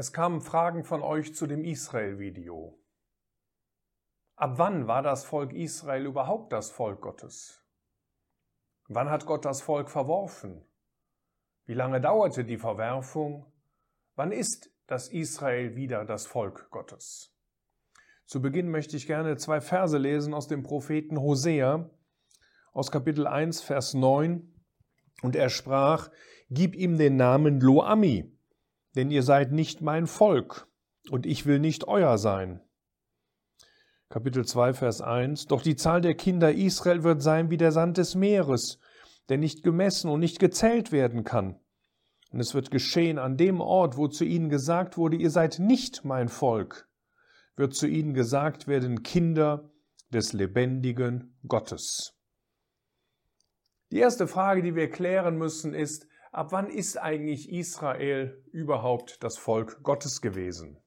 Es kamen Fragen von euch zu dem Israel-Video. Ab wann war das Volk Israel überhaupt das Volk Gottes? Wann hat Gott das Volk verworfen? Wie lange dauerte die Verwerfung? Wann ist das Israel wieder das Volk Gottes? Zu Beginn möchte ich gerne zwei Verse lesen aus dem Propheten Hosea aus Kapitel 1, Vers 9. Und er sprach, Gib ihm den Namen Loami, denn ihr seid nicht mein Volk, und ich will nicht euer sein. Kapitel 2, Vers 1. Doch die Zahl der Kinder Israel wird sein wie der Sand des Meeres, der nicht gemessen und nicht gezählt werden kann. Und es wird geschehen an dem Ort, wo zu ihnen gesagt wurde, ihr seid nicht mein Volk, wird zu ihnen gesagt werden, Kinder des lebendigen Gottes. Die erste Frage, die wir klären müssen, ist, ab wann ist eigentlich Israel überhaupt das Volk Gottes gewesen?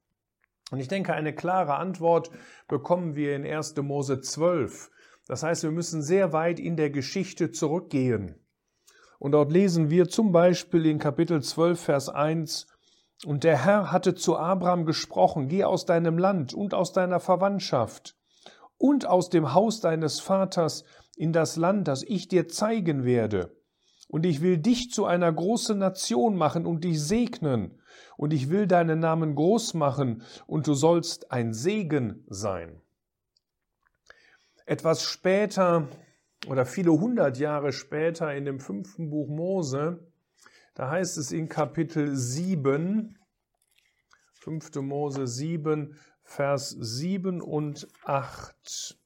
Und ich denke, eine klare Antwort bekommen wir in 1. Mose 12. Das heißt, wir müssen sehr weit in der Geschichte zurückgehen. Und dort lesen wir zum Beispiel in Kapitel 12, Vers 1, Und der Herr hatte zu Abraham gesprochen, geh aus deinem Land und aus deiner Verwandtschaft und aus dem Haus deines Vaters in das Land, das ich dir zeigen werde und ich will dich zu einer großen Nation machen und dich segnen, und ich will deinen Namen groß machen, und du sollst ein Segen sein. Etwas später oder viele hundert Jahre später in dem fünften Buch Mose, da heißt es in Kapitel 7, 5. Mose 7, Vers 7 und 8.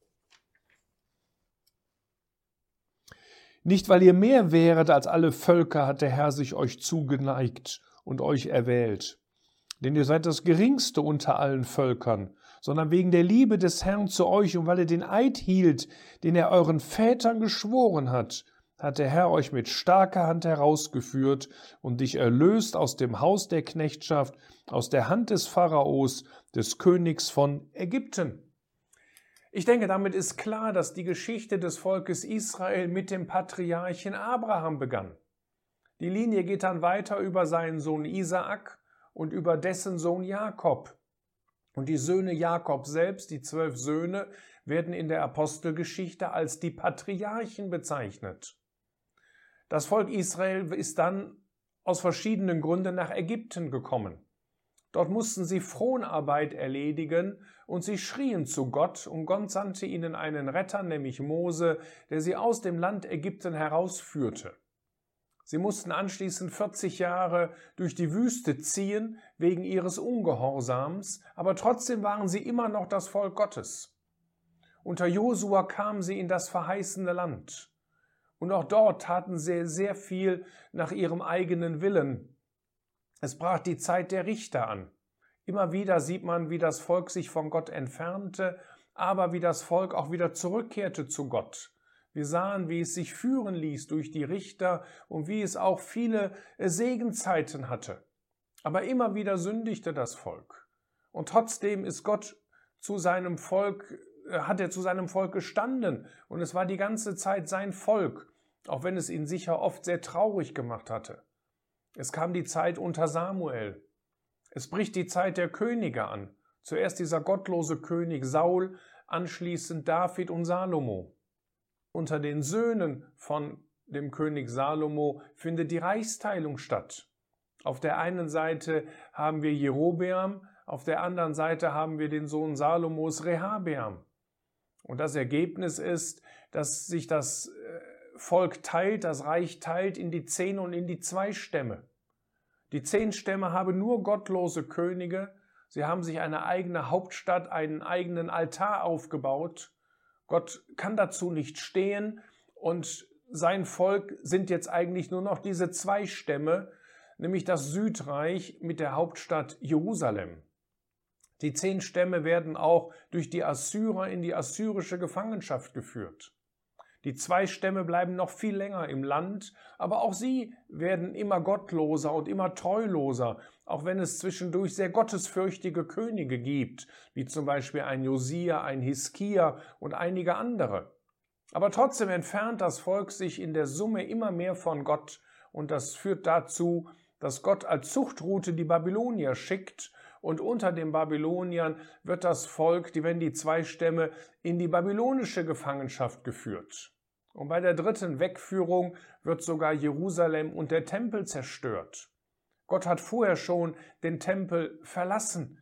Nicht weil ihr mehr wäret als alle Völker, hat der Herr sich euch zugeneigt und euch erwählt. Denn ihr seid das geringste unter allen Völkern, sondern wegen der Liebe des Herrn zu euch und weil er den Eid hielt, den er euren Vätern geschworen hat, hat der Herr euch mit starker Hand herausgeführt und dich erlöst aus dem Haus der Knechtschaft, aus der Hand des Pharaos, des Königs von Ägypten. Ich denke, damit ist klar, dass die Geschichte des Volkes Israel mit dem Patriarchen Abraham begann. Die Linie geht dann weiter über seinen Sohn Isaak und über dessen Sohn Jakob. Und die Söhne Jakob selbst, die zwölf Söhne, werden in der Apostelgeschichte als die Patriarchen bezeichnet. Das Volk Israel ist dann aus verschiedenen Gründen nach Ägypten gekommen. Dort mussten sie Fronarbeit erledigen und sie schrien zu Gott und Gott sandte ihnen einen Retter, nämlich Mose, der sie aus dem Land Ägypten herausführte. Sie mussten anschließend 40 Jahre durch die Wüste ziehen wegen ihres Ungehorsams, aber trotzdem waren sie immer noch das Volk Gottes. Unter Josua kamen sie in das verheißene Land. Und auch dort taten sie sehr viel nach ihrem eigenen Willen, es brach die Zeit der Richter an. Immer wieder sieht man, wie das Volk sich von Gott entfernte, aber wie das Volk auch wieder zurückkehrte zu Gott. Wir sahen, wie es sich führen ließ durch die Richter und wie es auch viele Segenzeiten hatte. Aber immer wieder sündigte das Volk. Und trotzdem ist Gott zu seinem Volk, äh, hat er zu seinem Volk gestanden und es war die ganze Zeit sein Volk, auch wenn es ihn sicher oft sehr traurig gemacht hatte. Es kam die Zeit unter Samuel. Es bricht die Zeit der Könige an. Zuerst dieser gottlose König Saul, anschließend David und Salomo. Unter den Söhnen von dem König Salomo findet die Reichsteilung statt. Auf der einen Seite haben wir Jerobeam, auf der anderen Seite haben wir den Sohn Salomos Rehabeam. Und das Ergebnis ist, dass sich das äh, Volk teilt, das Reich teilt in die zehn und in die zwei Stämme. Die zehn Stämme haben nur gottlose Könige, sie haben sich eine eigene Hauptstadt, einen eigenen Altar aufgebaut. Gott kann dazu nicht stehen und sein Volk sind jetzt eigentlich nur noch diese zwei Stämme, nämlich das Südreich mit der Hauptstadt Jerusalem. Die zehn Stämme werden auch durch die Assyrer in die assyrische Gefangenschaft geführt. Die zwei Stämme bleiben noch viel länger im Land, aber auch sie werden immer gottloser und immer treuloser, auch wenn es zwischendurch sehr gottesfürchtige Könige gibt, wie zum Beispiel ein Josia, ein Hiskia und einige andere. Aber trotzdem entfernt das Volk sich in der Summe immer mehr von Gott und das führt dazu, dass Gott als Zuchtroute die Babylonier schickt und unter den Babyloniern wird das Volk, die werden die zwei Stämme, in die babylonische Gefangenschaft geführt. Und bei der dritten Wegführung wird sogar Jerusalem und der Tempel zerstört. Gott hat vorher schon den Tempel verlassen.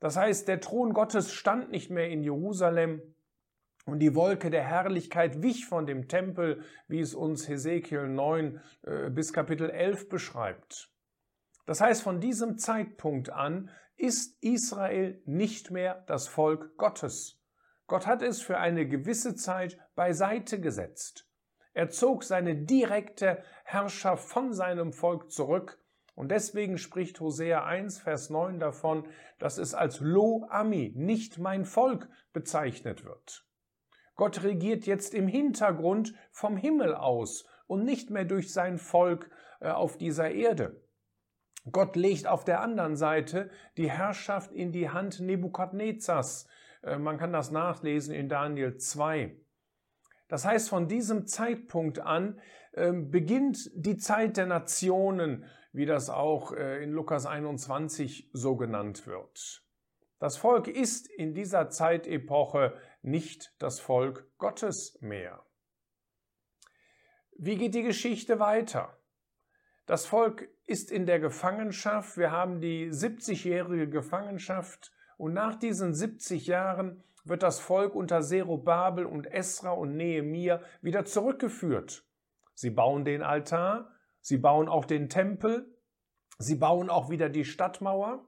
Das heißt, der Thron Gottes stand nicht mehr in Jerusalem und die Wolke der Herrlichkeit wich von dem Tempel, wie es uns Hesekiel 9 äh, bis Kapitel 11 beschreibt. Das heißt, von diesem Zeitpunkt an ist Israel nicht mehr das Volk Gottes. Gott hat es für eine gewisse Zeit beiseite gesetzt. Er zog seine direkte Herrschaft von seinem Volk zurück und deswegen spricht Hosea 1, Vers 9 davon, dass es als Lo Ami, nicht mein Volk, bezeichnet wird. Gott regiert jetzt im Hintergrund vom Himmel aus und nicht mehr durch sein Volk äh, auf dieser Erde. Gott legt auf der anderen Seite die Herrschaft in die Hand Nebukadnezars. Äh, man kann das nachlesen in Daniel 2. Das heißt, von diesem Zeitpunkt an ähm, beginnt die Zeit der Nationen, wie das auch äh, in Lukas 21 so genannt wird. Das Volk ist in dieser Zeitepoche nicht das Volk Gottes mehr. Wie geht die Geschichte weiter? Das Volk ist in der Gefangenschaft. Wir haben die 70-jährige Gefangenschaft und nach diesen 70 Jahren wird das Volk unter Zerubabel und Esra und Nehemia wieder zurückgeführt. Sie bauen den Altar, sie bauen auch den Tempel, sie bauen auch wieder die Stadtmauer,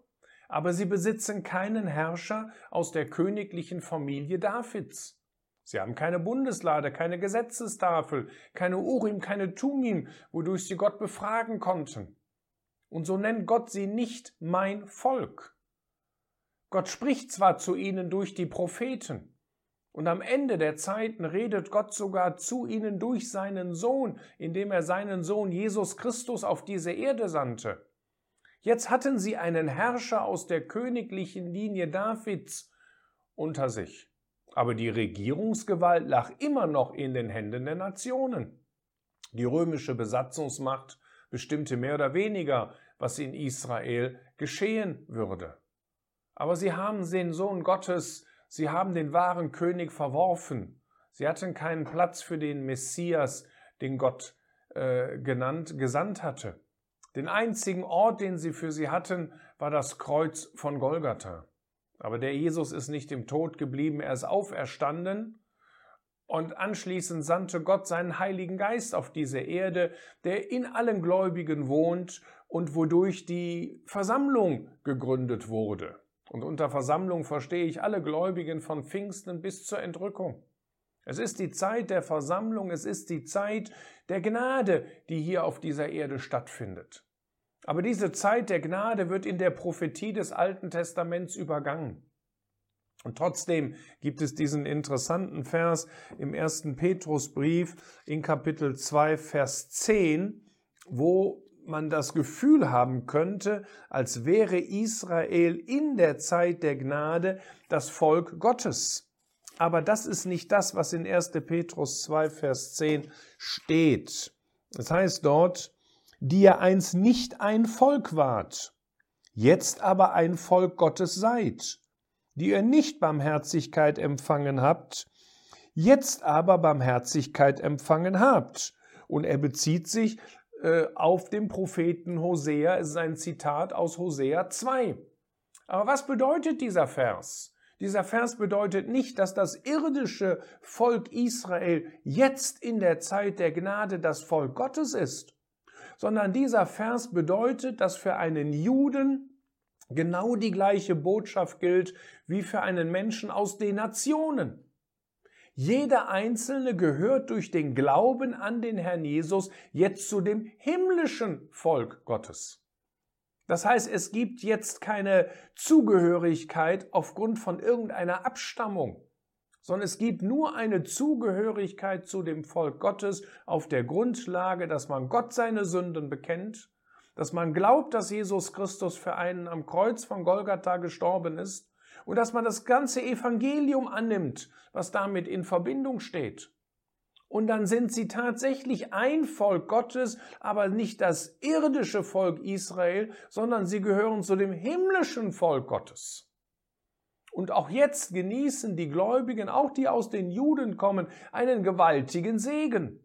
aber sie besitzen keinen Herrscher aus der königlichen Familie Davids. Sie haben keine Bundeslade, keine Gesetzestafel, keine Urim, keine Tumim, wodurch sie Gott befragen konnten. Und so nennt Gott sie nicht mein Volk. Gott spricht zwar zu ihnen durch die Propheten, und am Ende der Zeiten redet Gott sogar zu ihnen durch seinen Sohn, indem er seinen Sohn Jesus Christus auf diese Erde sandte. Jetzt hatten sie einen Herrscher aus der königlichen Linie Davids unter sich. Aber die Regierungsgewalt lag immer noch in den Händen der Nationen. Die römische Besatzungsmacht bestimmte mehr oder weniger, was in Israel geschehen würde. Aber sie haben den Sohn Gottes, sie haben den wahren König verworfen. Sie hatten keinen Platz für den Messias, den Gott äh, genannt, gesandt hatte. Den einzigen Ort, den sie für sie hatten, war das Kreuz von Golgatha. Aber der Jesus ist nicht im Tod geblieben, er ist auferstanden und anschließend sandte Gott seinen Heiligen Geist auf diese Erde, der in allen Gläubigen wohnt und wodurch die Versammlung gegründet wurde. Und unter Versammlung verstehe ich alle Gläubigen von Pfingsten bis zur Entrückung. Es ist die Zeit der Versammlung, es ist die Zeit der Gnade, die hier auf dieser Erde stattfindet. Aber diese Zeit der Gnade wird in der Prophetie des Alten Testaments übergangen. Und trotzdem gibt es diesen interessanten Vers im ersten Petrusbrief in Kapitel 2, Vers 10, wo man das Gefühl haben könnte, als wäre Israel in der Zeit der Gnade das Volk Gottes. Aber das ist nicht das, was in 1. Petrus 2, Vers 10 steht. Das heißt dort, die ihr einst nicht ein Volk wart, jetzt aber ein Volk Gottes seid, die ihr nicht Barmherzigkeit empfangen habt, jetzt aber Barmherzigkeit empfangen habt. Und er bezieht sich auf den Propheten Hosea, es ist ein Zitat aus Hosea 2. Aber was bedeutet dieser Vers? Dieser Vers bedeutet nicht, dass das irdische Volk Israel jetzt in der Zeit der Gnade das Volk Gottes ist sondern dieser Vers bedeutet, dass für einen Juden genau die gleiche Botschaft gilt wie für einen Menschen aus den Nationen. Jeder Einzelne gehört durch den Glauben an den Herrn Jesus jetzt zu dem himmlischen Volk Gottes. Das heißt, es gibt jetzt keine Zugehörigkeit aufgrund von irgendeiner Abstammung sondern es gibt nur eine Zugehörigkeit zu dem Volk Gottes auf der Grundlage, dass man Gott seine Sünden bekennt, dass man glaubt, dass Jesus Christus für einen am Kreuz von Golgatha gestorben ist und dass man das ganze Evangelium annimmt, was damit in Verbindung steht. Und dann sind sie tatsächlich ein Volk Gottes, aber nicht das irdische Volk Israel, sondern sie gehören zu dem himmlischen Volk Gottes. Und auch jetzt genießen die Gläubigen, auch die aus den Juden kommen, einen gewaltigen Segen.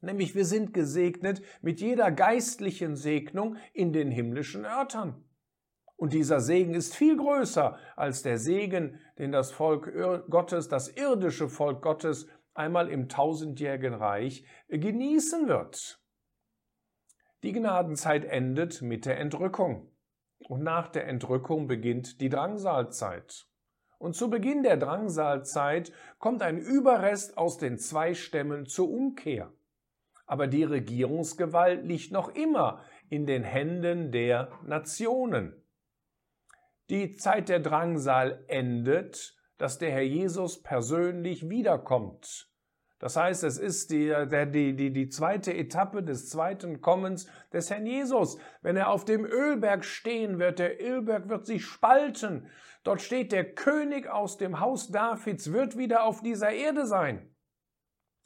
Nämlich wir sind gesegnet mit jeder geistlichen Segnung in den himmlischen Örtern. Und dieser Segen ist viel größer als der Segen, den das Volk Gottes, das irdische Volk Gottes, einmal im tausendjährigen Reich genießen wird. Die Gnadenzeit endet mit der Entrückung. Und nach der Entrückung beginnt die Drangsalzeit. Und zu Beginn der Drangsalzeit kommt ein Überrest aus den zwei Stämmen zur Umkehr. Aber die Regierungsgewalt liegt noch immer in den Händen der Nationen. Die Zeit der Drangsal endet, dass der Herr Jesus persönlich wiederkommt. Das heißt, es ist die, die, die, die zweite Etappe des zweiten Kommens des Herrn Jesus. Wenn er auf dem Ölberg stehen wird, der Ölberg wird sich spalten. Dort steht der König aus dem Haus Davids, wird wieder auf dieser Erde sein.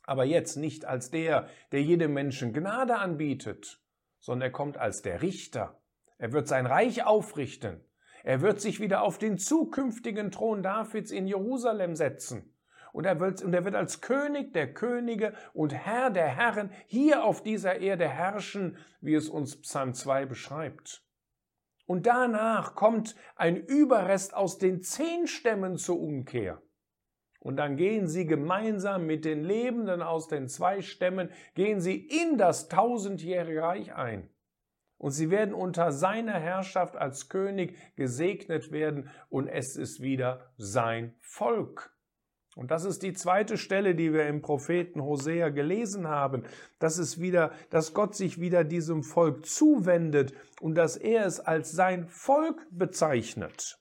Aber jetzt nicht als der, der jedem Menschen Gnade anbietet, sondern er kommt als der Richter. Er wird sein Reich aufrichten. Er wird sich wieder auf den zukünftigen Thron Davids in Jerusalem setzen. Und er, wird, und er wird als König der Könige und Herr der Herren hier auf dieser Erde herrschen, wie es uns Psalm 2 beschreibt. Und danach kommt ein Überrest aus den zehn Stämmen zur Umkehr. Und dann gehen sie gemeinsam mit den Lebenden aus den zwei Stämmen, gehen sie in das tausendjährige Reich ein und sie werden unter seiner Herrschaft als König gesegnet werden und es ist wieder sein Volk. Und das ist die zweite Stelle, die wir im Propheten Hosea gelesen haben, dass es wieder, dass Gott sich wieder diesem Volk zuwendet und dass er es als sein Volk bezeichnet.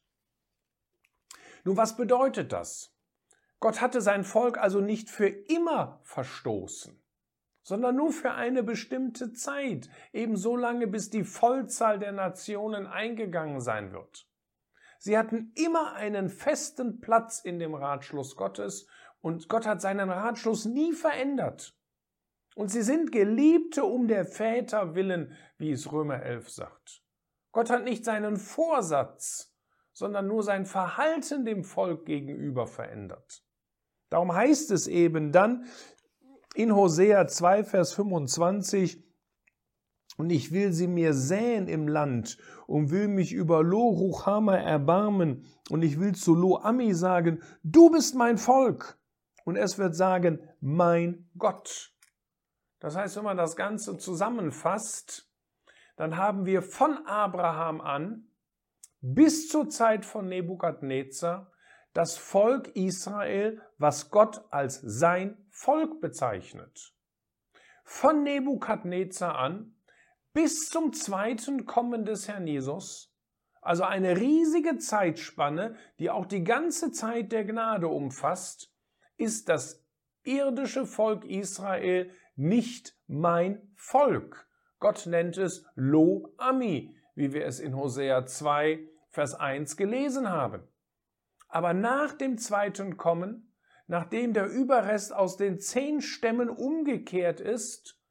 Nun, was bedeutet das? Gott hatte sein Volk also nicht für immer verstoßen sondern nur für eine bestimmte Zeit, eben so lange, bis die Vollzahl der Nationen eingegangen sein wird. Sie hatten immer einen festen Platz in dem Ratschluss Gottes und Gott hat seinen Ratschluss nie verändert. Und sie sind Geliebte um der Väter willen, wie es Römer 11 sagt. Gott hat nicht seinen Vorsatz, sondern nur sein Verhalten dem Volk gegenüber verändert. Darum heißt es eben dann, in Hosea 2, Vers 25, und ich will sie mir säen im Land und will mich über Lo Ruchama erbarmen und ich will zu Lo Ami sagen, du bist mein Volk. Und es wird sagen, mein Gott. Das heißt, wenn man das Ganze zusammenfasst, dann haben wir von Abraham an bis zur Zeit von Nebukadnezar das Volk Israel, was Gott als sein Volk bezeichnet. Von Nebukadnezar an bis zum zweiten Kommen des Herrn Jesus, also eine riesige Zeitspanne, die auch die ganze Zeit der Gnade umfasst, ist das irdische Volk Israel nicht mein Volk. Gott nennt es Lo Ami, wie wir es in Hosea 2, Vers 1 gelesen haben. Aber nach dem zweiten Kommen, nachdem der Überrest aus den zehn Stämmen umgekehrt ist,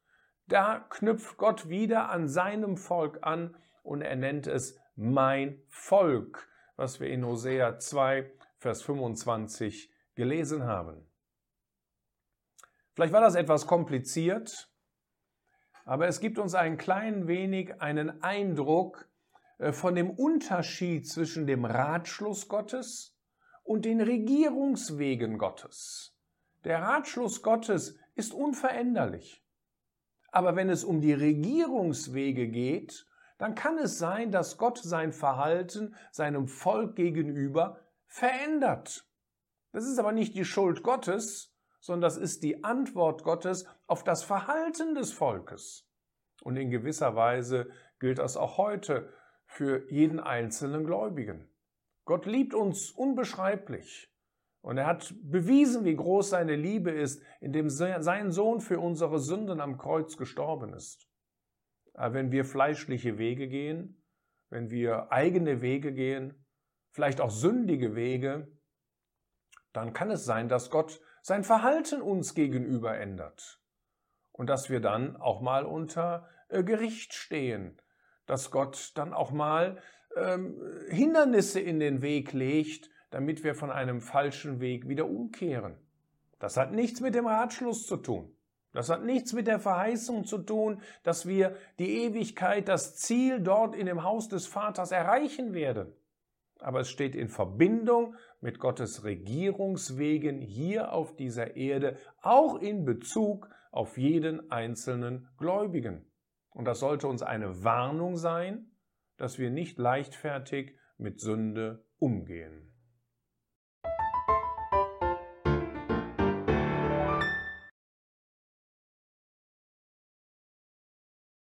da knüpft Gott wieder an seinem Volk an und er nennt es mein Volk, was wir in Hosea 2, Vers 25 gelesen haben. Vielleicht war das etwas kompliziert, aber es gibt uns ein klein wenig einen Eindruck äh, von dem Unterschied zwischen dem Ratschluss Gottes und den Regierungswegen Gottes. Der Ratschluss Gottes ist unveränderlich. Aber wenn es um die Regierungswege geht, dann kann es sein, dass Gott sein Verhalten seinem Volk gegenüber verändert. Das ist aber nicht die Schuld Gottes, sondern das ist die Antwort Gottes auf das Verhalten des Volkes. Und in gewisser Weise gilt das auch heute für jeden einzelnen Gläubigen. Gott liebt uns unbeschreiblich. Und er hat bewiesen, wie groß seine Liebe ist, indem sein Sohn für unsere Sünden am Kreuz gestorben ist. Aber wenn wir fleischliche Wege gehen, wenn wir eigene Wege gehen, vielleicht auch sündige Wege, dann kann es sein, dass Gott sein Verhalten uns gegenüber ändert. Und dass wir dann auch mal unter äh, Gericht stehen, dass Gott dann auch mal ähm, Hindernisse in den Weg legt, damit wir von einem falschen Weg wieder umkehren. Das hat nichts mit dem Ratschluss zu tun. Das hat nichts mit der Verheißung zu tun, dass wir die Ewigkeit, das Ziel dort in dem Haus des Vaters erreichen werden. Aber es steht in Verbindung mit Gottes Regierungswegen hier auf dieser Erde, auch in Bezug auf jeden einzelnen Gläubigen. Und das sollte uns eine Warnung sein, dass wir nicht leichtfertig mit Sünde umgehen.